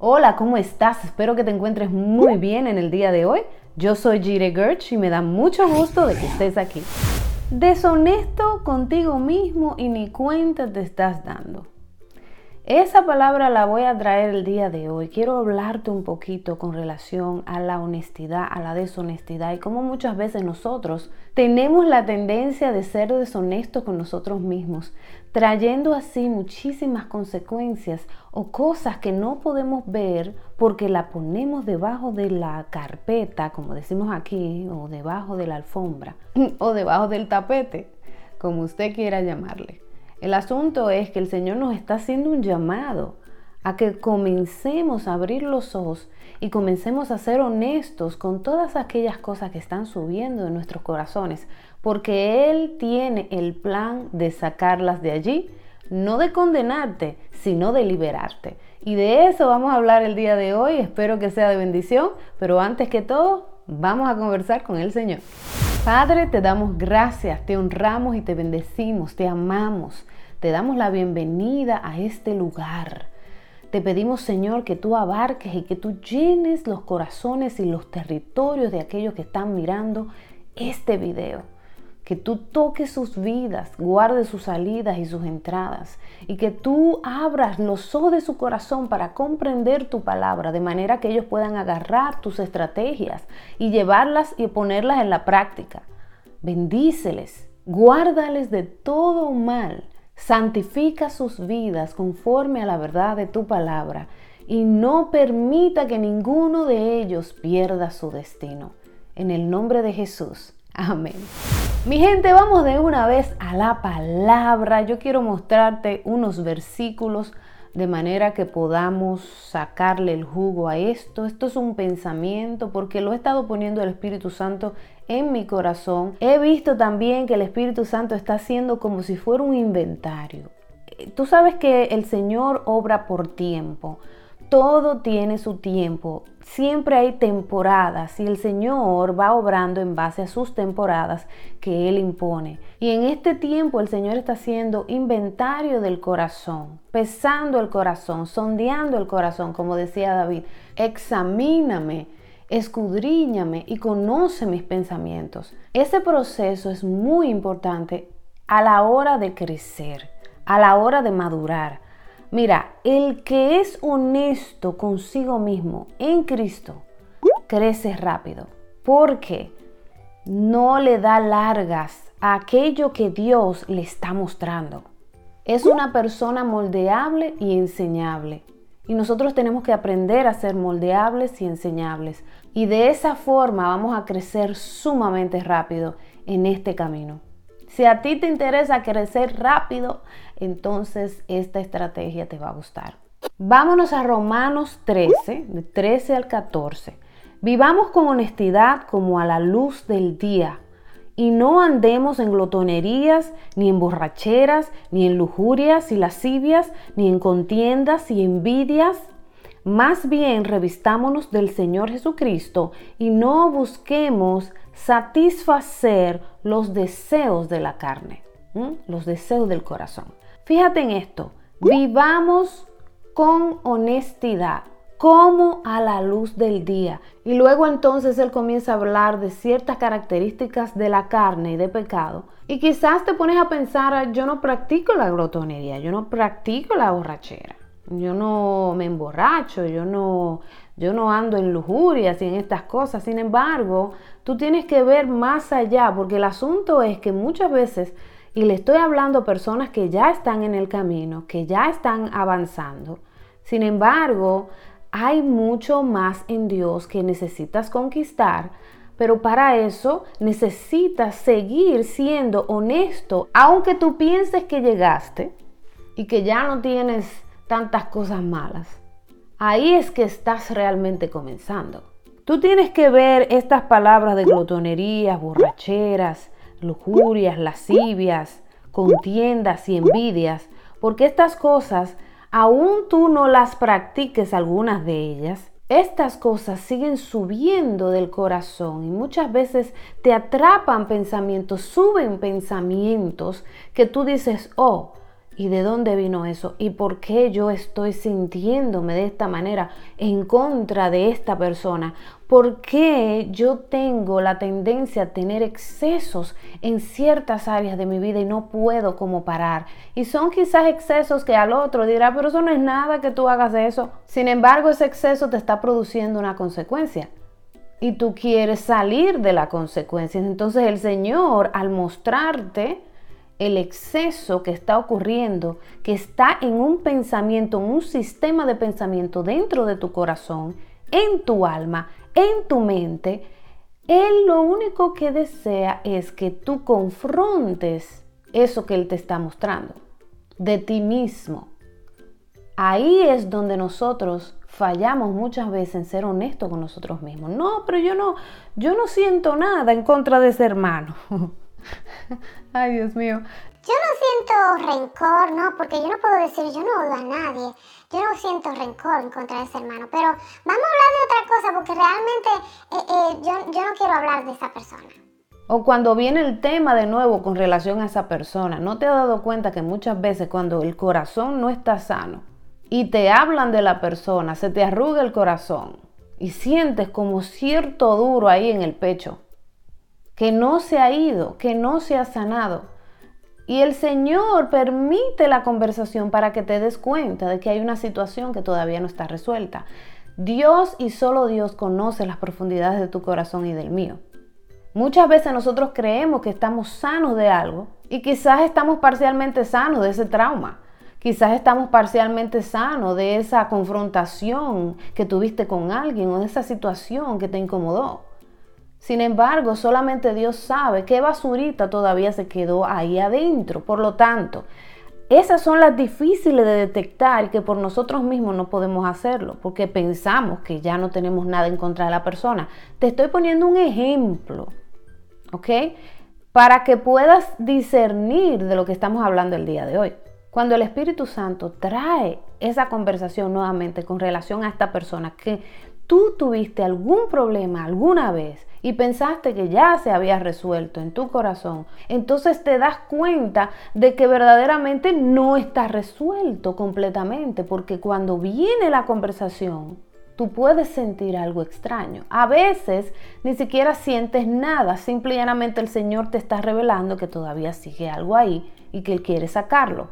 Hola, ¿cómo estás? Espero que te encuentres muy bien en el día de hoy. Yo soy Jire Gertz y me da mucho gusto de que estés aquí. Deshonesto contigo mismo y ni cuenta te estás dando. Esa palabra la voy a traer el día de hoy. Quiero hablarte un poquito con relación a la honestidad, a la deshonestidad y cómo muchas veces nosotros tenemos la tendencia de ser deshonestos con nosotros mismos, trayendo así muchísimas consecuencias o cosas que no podemos ver porque la ponemos debajo de la carpeta, como decimos aquí, o debajo de la alfombra, o debajo del tapete, como usted quiera llamarle. El asunto es que el Señor nos está haciendo un llamado a que comencemos a abrir los ojos y comencemos a ser honestos con todas aquellas cosas que están subiendo en nuestros corazones, porque Él tiene el plan de sacarlas de allí, no de condenarte, sino de liberarte. Y de eso vamos a hablar el día de hoy, espero que sea de bendición, pero antes que todo, vamos a conversar con el Señor. Padre, te damos gracias, te honramos y te bendecimos, te amamos, te damos la bienvenida a este lugar. Te pedimos, Señor, que tú abarques y que tú llenes los corazones y los territorios de aquellos que están mirando este video que tú toques sus vidas, guardes sus salidas y sus entradas, y que tú abras los ojos de su corazón para comprender tu palabra, de manera que ellos puedan agarrar tus estrategias y llevarlas y ponerlas en la práctica. Bendíceles, guárdales de todo mal, santifica sus vidas conforme a la verdad de tu palabra, y no permita que ninguno de ellos pierda su destino. En el nombre de Jesús. Amén. Mi gente, vamos de una vez a la palabra. Yo quiero mostrarte unos versículos de manera que podamos sacarle el jugo a esto. Esto es un pensamiento porque lo he estado poniendo el Espíritu Santo en mi corazón. He visto también que el Espíritu Santo está haciendo como si fuera un inventario. Tú sabes que el Señor obra por tiempo. Todo tiene su tiempo. Siempre hay temporadas y el Señor va obrando en base a sus temporadas que Él impone. Y en este tiempo el Señor está haciendo inventario del corazón, pesando el corazón, sondeando el corazón, como decía David. Examíname, escudriñame y conoce mis pensamientos. Ese proceso es muy importante a la hora de crecer, a la hora de madurar Mira, el que es honesto consigo mismo en Cristo crece rápido porque no le da largas a aquello que Dios le está mostrando. Es una persona moldeable y enseñable. Y nosotros tenemos que aprender a ser moldeables y enseñables. Y de esa forma vamos a crecer sumamente rápido en este camino. Si a ti te interesa crecer rápido, entonces esta estrategia te va a gustar. Vámonos a Romanos 13, de 13 al 14. Vivamos con honestidad como a la luz del día y no andemos en glotonerías, ni en borracheras, ni en lujurias y lascivias, ni en contiendas y envidias. Más bien revistámonos del Señor Jesucristo y no busquemos satisfacer los deseos de la carne, los deseos del corazón. Fíjate en esto, vivamos con honestidad, como a la luz del día. Y luego entonces él comienza a hablar de ciertas características de la carne y de pecado. Y quizás te pones a pensar, yo no practico la glotonería, yo no practico la borrachera, yo no me emborracho, yo no, yo no ando en lujurias y en estas cosas. Sin embargo, tú tienes que ver más allá, porque el asunto es que muchas veces, y le estoy hablando a personas que ya están en el camino, que ya están avanzando, sin embargo, hay mucho más en Dios que necesitas conquistar, pero para eso necesitas seguir siendo honesto, aunque tú pienses que llegaste y que ya no tienes tantas cosas malas ahí es que estás realmente comenzando. Tú tienes que ver estas palabras de glotonerías, borracheras, lujurias, lascivias, contiendas y envidias, porque estas cosas, aún tú no las practiques algunas de ellas, estas cosas siguen subiendo del corazón y muchas veces te atrapan pensamientos, suben pensamientos que tú dices, oh, ¿Y de dónde vino eso? ¿Y por qué yo estoy sintiéndome de esta manera en contra de esta persona? ¿Por qué yo tengo la tendencia a tener excesos en ciertas áreas de mi vida y no puedo como parar? Y son quizás excesos que al otro dirá, pero eso no es nada que tú hagas eso. Sin embargo, ese exceso te está produciendo una consecuencia y tú quieres salir de la consecuencia. Entonces el Señor, al mostrarte el exceso que está ocurriendo, que está en un pensamiento, en un sistema de pensamiento dentro de tu corazón, en tu alma, en tu mente, Él lo único que desea es que tú confrontes eso que Él te está mostrando, de ti mismo. Ahí es donde nosotros fallamos muchas veces en ser honestos con nosotros mismos. No, pero yo no, yo no siento nada en contra de ese hermano. Ay, Dios mío. Yo no siento rencor, ¿no? Porque yo no puedo decir, yo no odio a nadie. Yo no siento rencor en contra de ese hermano. Pero vamos a hablar de otra cosa porque realmente eh, eh, yo, yo no quiero hablar de esa persona. O cuando viene el tema de nuevo con relación a esa persona, ¿no te has dado cuenta que muchas veces cuando el corazón no está sano y te hablan de la persona, se te arruga el corazón y sientes como cierto duro ahí en el pecho? Que no se ha ido, que no se ha sanado. Y el Señor permite la conversación para que te des cuenta de que hay una situación que todavía no está resuelta. Dios y solo Dios conoce las profundidades de tu corazón y del mío. Muchas veces nosotros creemos que estamos sanos de algo y quizás estamos parcialmente sanos de ese trauma. Quizás estamos parcialmente sanos de esa confrontación que tuviste con alguien o de esa situación que te incomodó. Sin embargo, solamente Dios sabe qué basurita todavía se quedó ahí adentro. Por lo tanto, esas son las difíciles de detectar que por nosotros mismos no podemos hacerlo, porque pensamos que ya no tenemos nada en contra de la persona. Te estoy poniendo un ejemplo, ¿ok? Para que puedas discernir de lo que estamos hablando el día de hoy. Cuando el Espíritu Santo trae esa conversación nuevamente con relación a esta persona que tú tuviste algún problema alguna vez y pensaste que ya se había resuelto en tu corazón, entonces te das cuenta de que verdaderamente no está resuelto completamente, porque cuando viene la conversación, tú puedes sentir algo extraño. A veces ni siquiera sientes nada, simplemente el Señor te está revelando que todavía sigue algo ahí y que Él quiere sacarlo.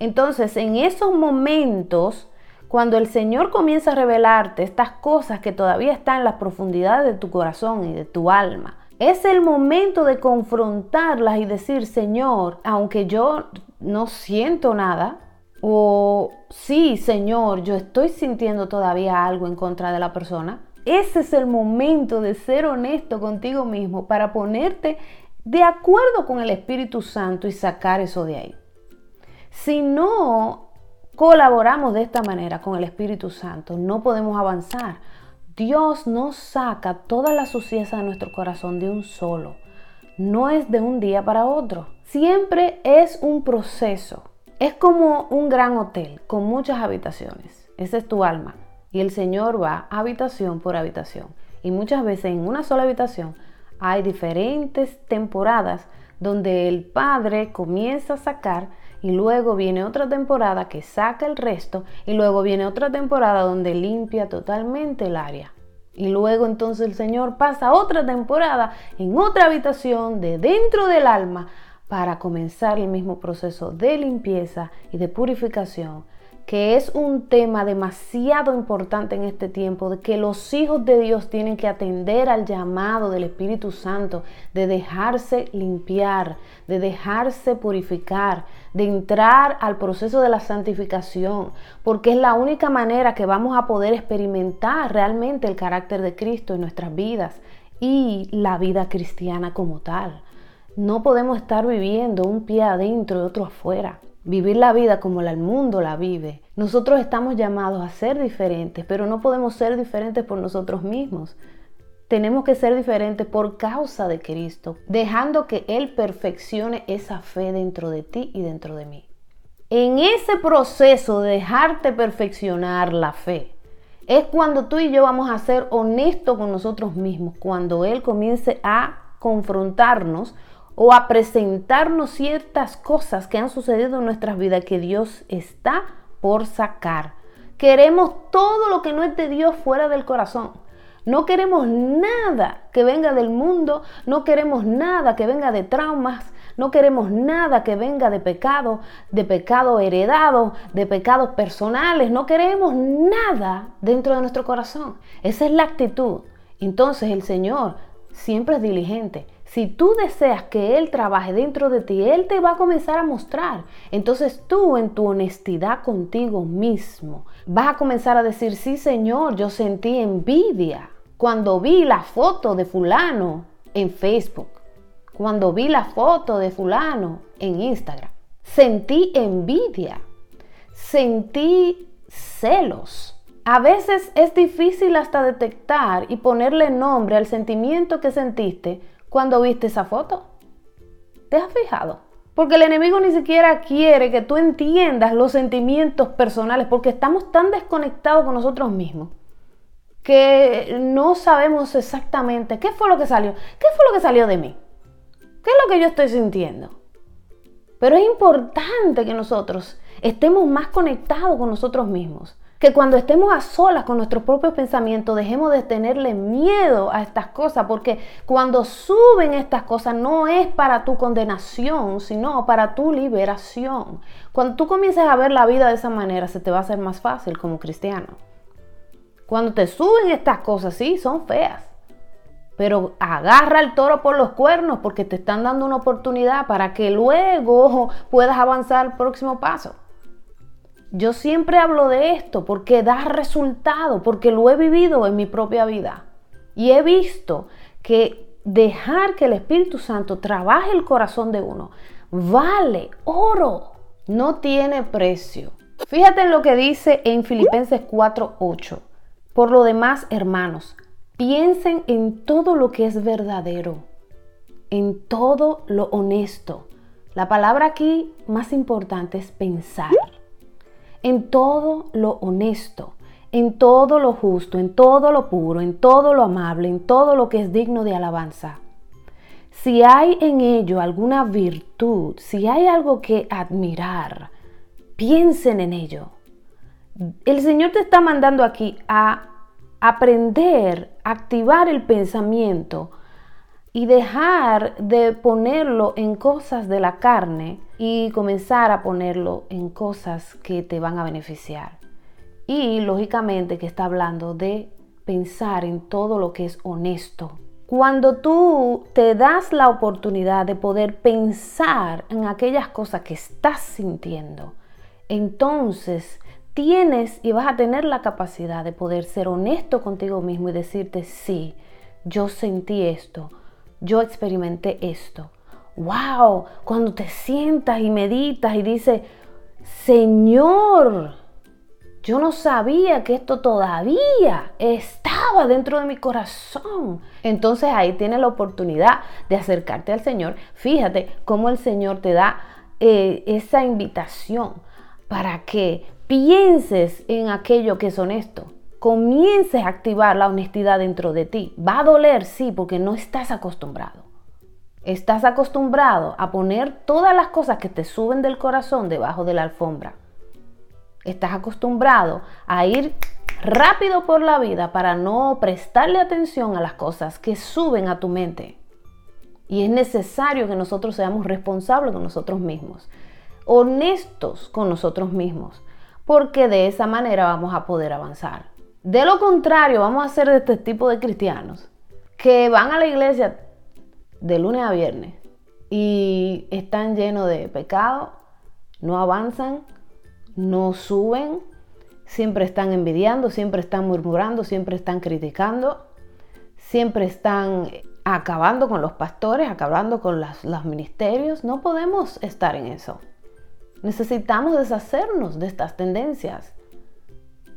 Entonces, en esos momentos, cuando el Señor comienza a revelarte estas cosas que todavía están en las profundidades de tu corazón y de tu alma, es el momento de confrontarlas y decir, Señor, aunque yo no siento nada, o sí, Señor, yo estoy sintiendo todavía algo en contra de la persona, ese es el momento de ser honesto contigo mismo para ponerte de acuerdo con el Espíritu Santo y sacar eso de ahí. Si no, colaboramos de esta manera con el Espíritu Santo, no podemos avanzar. Dios nos saca toda la suciedad de nuestro corazón de un solo. No es de un día para otro. Siempre es un proceso. Es como un gran hotel con muchas habitaciones. Esa es tu alma. Y el Señor va habitación por habitación. Y muchas veces en una sola habitación hay diferentes temporadas donde el Padre comienza a sacar y luego viene otra temporada que saca el resto y luego viene otra temporada donde limpia totalmente el área. Y luego entonces el Señor pasa otra temporada en otra habitación de dentro del alma para comenzar el mismo proceso de limpieza y de purificación que es un tema demasiado importante en este tiempo, de que los hijos de Dios tienen que atender al llamado del Espíritu Santo, de dejarse limpiar, de dejarse purificar, de entrar al proceso de la santificación, porque es la única manera que vamos a poder experimentar realmente el carácter de Cristo en nuestras vidas y la vida cristiana como tal. No podemos estar viviendo un pie adentro y otro afuera vivir la vida como el mundo la vive. Nosotros estamos llamados a ser diferentes, pero no podemos ser diferentes por nosotros mismos. Tenemos que ser diferentes por causa de Cristo, dejando que Él perfeccione esa fe dentro de ti y dentro de mí. En ese proceso de dejarte perfeccionar la fe, es cuando tú y yo vamos a ser honestos con nosotros mismos, cuando Él comience a confrontarnos o a presentarnos ciertas cosas que han sucedido en nuestras vidas que Dios está por sacar. Queremos todo lo que no es de Dios fuera del corazón. No queremos nada que venga del mundo, no queremos nada que venga de traumas, no queremos nada que venga de pecado, de pecado heredado, de pecados personales, no queremos nada dentro de nuestro corazón. Esa es la actitud. Entonces el Señor siempre es diligente. Si tú deseas que Él trabaje dentro de ti, Él te va a comenzar a mostrar. Entonces tú en tu honestidad contigo mismo vas a comenzar a decir, sí Señor, yo sentí envidia cuando vi la foto de fulano en Facebook, cuando vi la foto de fulano en Instagram. Sentí envidia, sentí celos a veces es difícil hasta detectar y ponerle nombre al sentimiento que sentiste cuando viste esa foto. ¿Te has fijado? Porque el enemigo ni siquiera quiere que tú entiendas los sentimientos personales porque estamos tan desconectados con nosotros mismos que no sabemos exactamente qué fue lo que salió. ¿Qué fue lo que salió de mí? ¿Qué es lo que yo estoy sintiendo? Pero es importante que nosotros estemos más conectados con nosotros mismos que cuando estemos a solas con nuestros propios pensamientos dejemos de tenerle miedo a estas cosas, porque cuando suben estas cosas no es para tu condenación, sino para tu liberación. Cuando tú comiences a ver la vida de esa manera, se te va a hacer más fácil como cristiano. Cuando te suben estas cosas, sí, son feas. Pero agarra el toro por los cuernos porque te están dando una oportunidad para que luego puedas avanzar al próximo paso. Yo siempre hablo de esto porque da resultado, porque lo he vivido en mi propia vida. Y he visto que dejar que el Espíritu Santo trabaje el corazón de uno vale oro, no tiene precio. Fíjate en lo que dice en Filipenses 4:8. Por lo demás, hermanos, piensen en todo lo que es verdadero, en todo lo honesto. La palabra aquí más importante es pensar en todo lo honesto, en todo lo justo, en todo lo puro, en todo lo amable, en todo lo que es digno de alabanza. Si hay en ello alguna virtud, si hay algo que admirar, piensen en ello. El Señor te está mandando aquí a aprender, a activar el pensamiento y dejar de ponerlo en cosas de la carne y comenzar a ponerlo en cosas que te van a beneficiar. Y lógicamente que está hablando de pensar en todo lo que es honesto. Cuando tú te das la oportunidad de poder pensar en aquellas cosas que estás sintiendo, entonces tienes y vas a tener la capacidad de poder ser honesto contigo mismo y decirte, sí, yo sentí esto, yo experimenté esto. ¡Wow! Cuando te sientas y meditas y dices, Señor, yo no sabía que esto todavía estaba dentro de mi corazón. Entonces ahí tienes la oportunidad de acercarte al Señor. Fíjate cómo el Señor te da eh, esa invitación para que pienses en aquello que es honesto comiences a activar la honestidad dentro de ti. Va a doler, sí, porque no estás acostumbrado. Estás acostumbrado a poner todas las cosas que te suben del corazón debajo de la alfombra. Estás acostumbrado a ir rápido por la vida para no prestarle atención a las cosas que suben a tu mente. Y es necesario que nosotros seamos responsables con nosotros mismos, honestos con nosotros mismos, porque de esa manera vamos a poder avanzar. De lo contrario, vamos a ser de este tipo de cristianos que van a la iglesia de lunes a viernes y están llenos de pecado, no avanzan, no suben, siempre están envidiando, siempre están murmurando, siempre están criticando, siempre están acabando con los pastores, acabando con los ministerios. No podemos estar en eso. Necesitamos deshacernos de estas tendencias.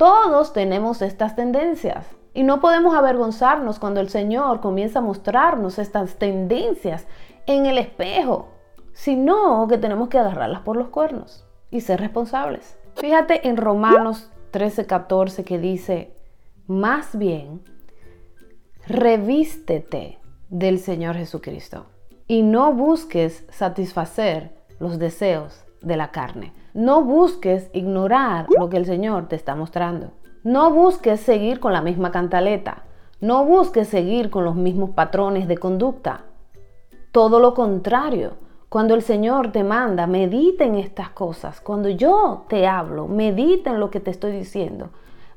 Todos tenemos estas tendencias y no podemos avergonzarnos cuando el Señor comienza a mostrarnos estas tendencias en el espejo, sino que tenemos que agarrarlas por los cuernos y ser responsables. Fíjate en Romanos 13:14 que dice, más bien, revístete del Señor Jesucristo y no busques satisfacer los deseos de la carne. No busques ignorar lo que el Señor te está mostrando. No busques seguir con la misma cantaleta. No busques seguir con los mismos patrones de conducta. Todo lo contrario, cuando el Señor te manda, medita en estas cosas. Cuando yo te hablo, medita en lo que te estoy diciendo.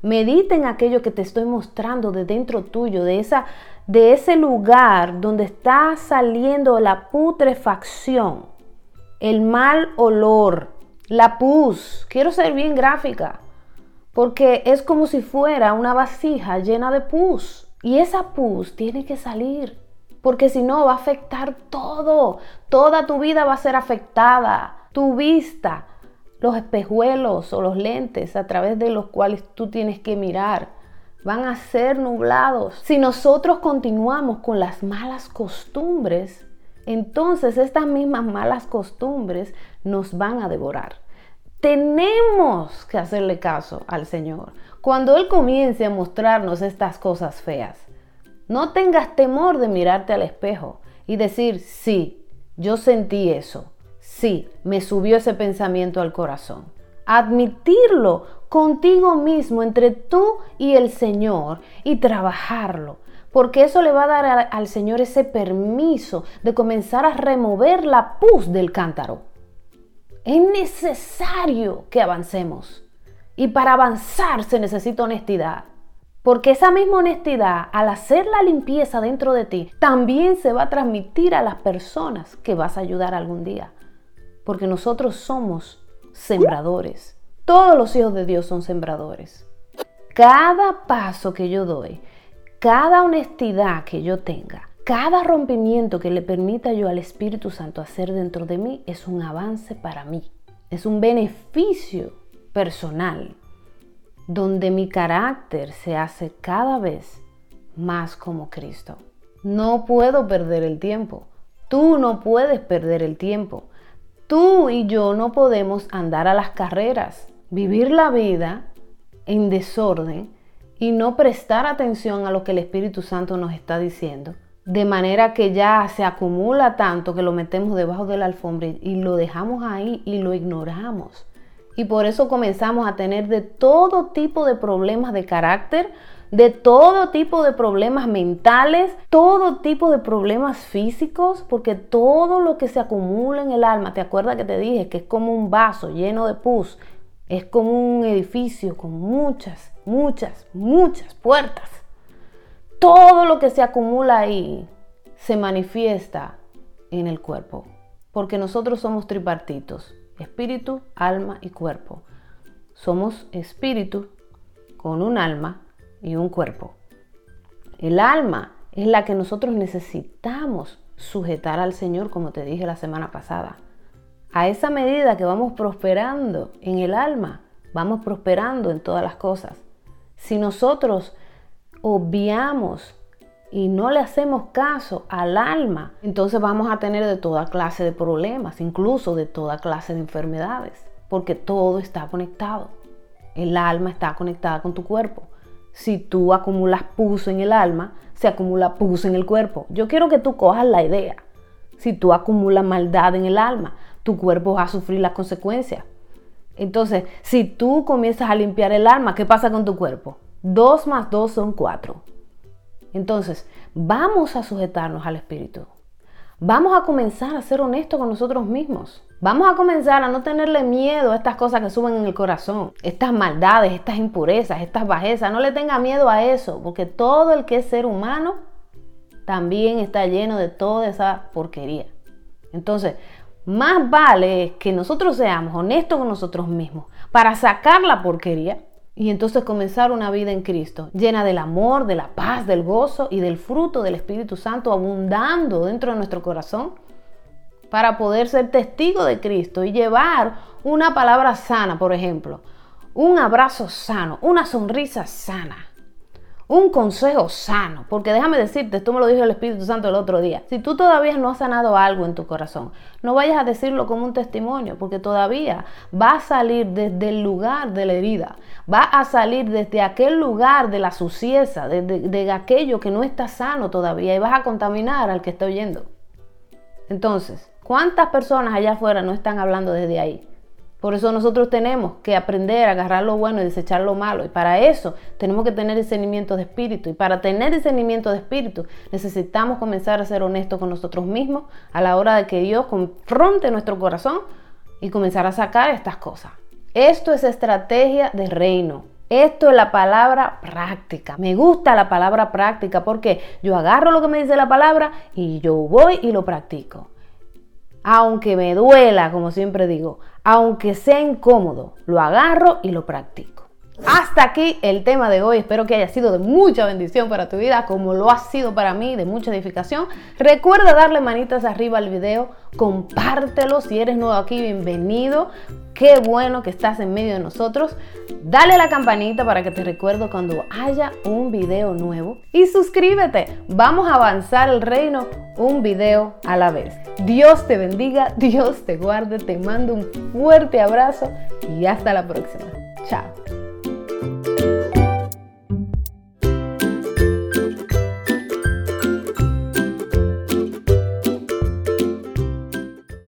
Medita en aquello que te estoy mostrando de dentro tuyo, de, esa, de ese lugar donde está saliendo la putrefacción, el mal olor, la pus. Quiero ser bien gráfica, porque es como si fuera una vasija llena de pus. Y esa pus tiene que salir porque si no va a afectar todo, toda tu vida va a ser afectada, tu vista, los espejuelos o los lentes a través de los cuales tú tienes que mirar van a ser nublados. Si nosotros continuamos con las malas costumbres, entonces estas mismas malas costumbres nos van a devorar. Tenemos que hacerle caso al Señor cuando Él comience a mostrarnos estas cosas feas. No tengas temor de mirarte al espejo y decir, sí, yo sentí eso, sí, me subió ese pensamiento al corazón. Admitirlo contigo mismo entre tú y el Señor y trabajarlo. Porque eso le va a dar al Señor ese permiso de comenzar a remover la pus del cántaro. Es necesario que avancemos. Y para avanzar se necesita honestidad. Porque esa misma honestidad, al hacer la limpieza dentro de ti, también se va a transmitir a las personas que vas a ayudar algún día. Porque nosotros somos sembradores. Todos los hijos de Dios son sembradores. Cada paso que yo doy, cada honestidad que yo tenga, cada rompimiento que le permita yo al Espíritu Santo hacer dentro de mí es un avance para mí. Es un beneficio personal donde mi carácter se hace cada vez más como Cristo. No puedo perder el tiempo. Tú no puedes perder el tiempo. Tú y yo no podemos andar a las carreras, vivir la vida en desorden y no prestar atención a lo que el Espíritu Santo nos está diciendo. De manera que ya se acumula tanto que lo metemos debajo de la alfombra y lo dejamos ahí y lo ignoramos. Y por eso comenzamos a tener de todo tipo de problemas de carácter, de todo tipo de problemas mentales, todo tipo de problemas físicos, porque todo lo que se acumula en el alma, ¿te acuerdas que te dije que es como un vaso lleno de pus? Es como un edificio con muchas, muchas, muchas puertas. Todo lo que se acumula ahí se manifiesta en el cuerpo, porque nosotros somos tripartitos espíritu, alma y cuerpo. Somos espíritu con un alma y un cuerpo. El alma es la que nosotros necesitamos sujetar al Señor, como te dije la semana pasada. A esa medida que vamos prosperando en el alma, vamos prosperando en todas las cosas. Si nosotros obviamos y no le hacemos caso al alma, entonces vamos a tener de toda clase de problemas, incluso de toda clase de enfermedades, porque todo está conectado. El alma está conectada con tu cuerpo. Si tú acumulas pus en el alma, se acumula pus en el cuerpo. Yo quiero que tú cojas la idea. Si tú acumulas maldad en el alma, tu cuerpo va a sufrir las consecuencias. Entonces, si tú comienzas a limpiar el alma, ¿qué pasa con tu cuerpo? Dos más dos son cuatro. Entonces, vamos a sujetarnos al Espíritu. Vamos a comenzar a ser honestos con nosotros mismos. Vamos a comenzar a no tenerle miedo a estas cosas que suben en el corazón, estas maldades, estas impurezas, estas bajezas. No le tenga miedo a eso, porque todo el que es ser humano también está lleno de toda esa porquería. Entonces, más vale que nosotros seamos honestos con nosotros mismos para sacar la porquería y entonces comenzar una vida en Cristo, llena del amor, de la paz, del gozo y del fruto del Espíritu Santo abundando dentro de nuestro corazón para poder ser testigo de Cristo y llevar una palabra sana, por ejemplo, un abrazo sano, una sonrisa sana, un consejo sano, porque déjame decirte, esto me lo dijo el Espíritu Santo el otro día, si tú todavía no has sanado algo en tu corazón, no vayas a decirlo como un testimonio, porque todavía va a salir desde el lugar de la herida, va a salir desde aquel lugar de la suciedad, de, de aquello que no está sano todavía, y vas a contaminar al que está oyendo. Entonces, ¿cuántas personas allá afuera no están hablando desde ahí? Por eso nosotros tenemos que aprender a agarrar lo bueno y desechar lo malo. Y para eso tenemos que tener discernimiento de espíritu. Y para tener discernimiento de espíritu necesitamos comenzar a ser honestos con nosotros mismos a la hora de que Dios confronte nuestro corazón y comenzar a sacar estas cosas. Esto es estrategia de reino. Esto es la palabra práctica. Me gusta la palabra práctica porque yo agarro lo que me dice la palabra y yo voy y lo practico aunque me duela, como siempre digo, aunque sea incómodo, lo agarro y lo practico. Hasta aquí el tema de hoy. Espero que haya sido de mucha bendición para tu vida, como lo ha sido para mí, de mucha edificación. Recuerda darle manitas arriba al video, compártelo si eres nuevo aquí, bienvenido. Qué bueno que estás en medio de nosotros. Dale la campanita para que te recuerde cuando haya un video nuevo. Y suscríbete. Vamos a avanzar el reino un video a la vez. Dios te bendiga, Dios te guarde, te mando un fuerte abrazo y hasta la próxima. Chao.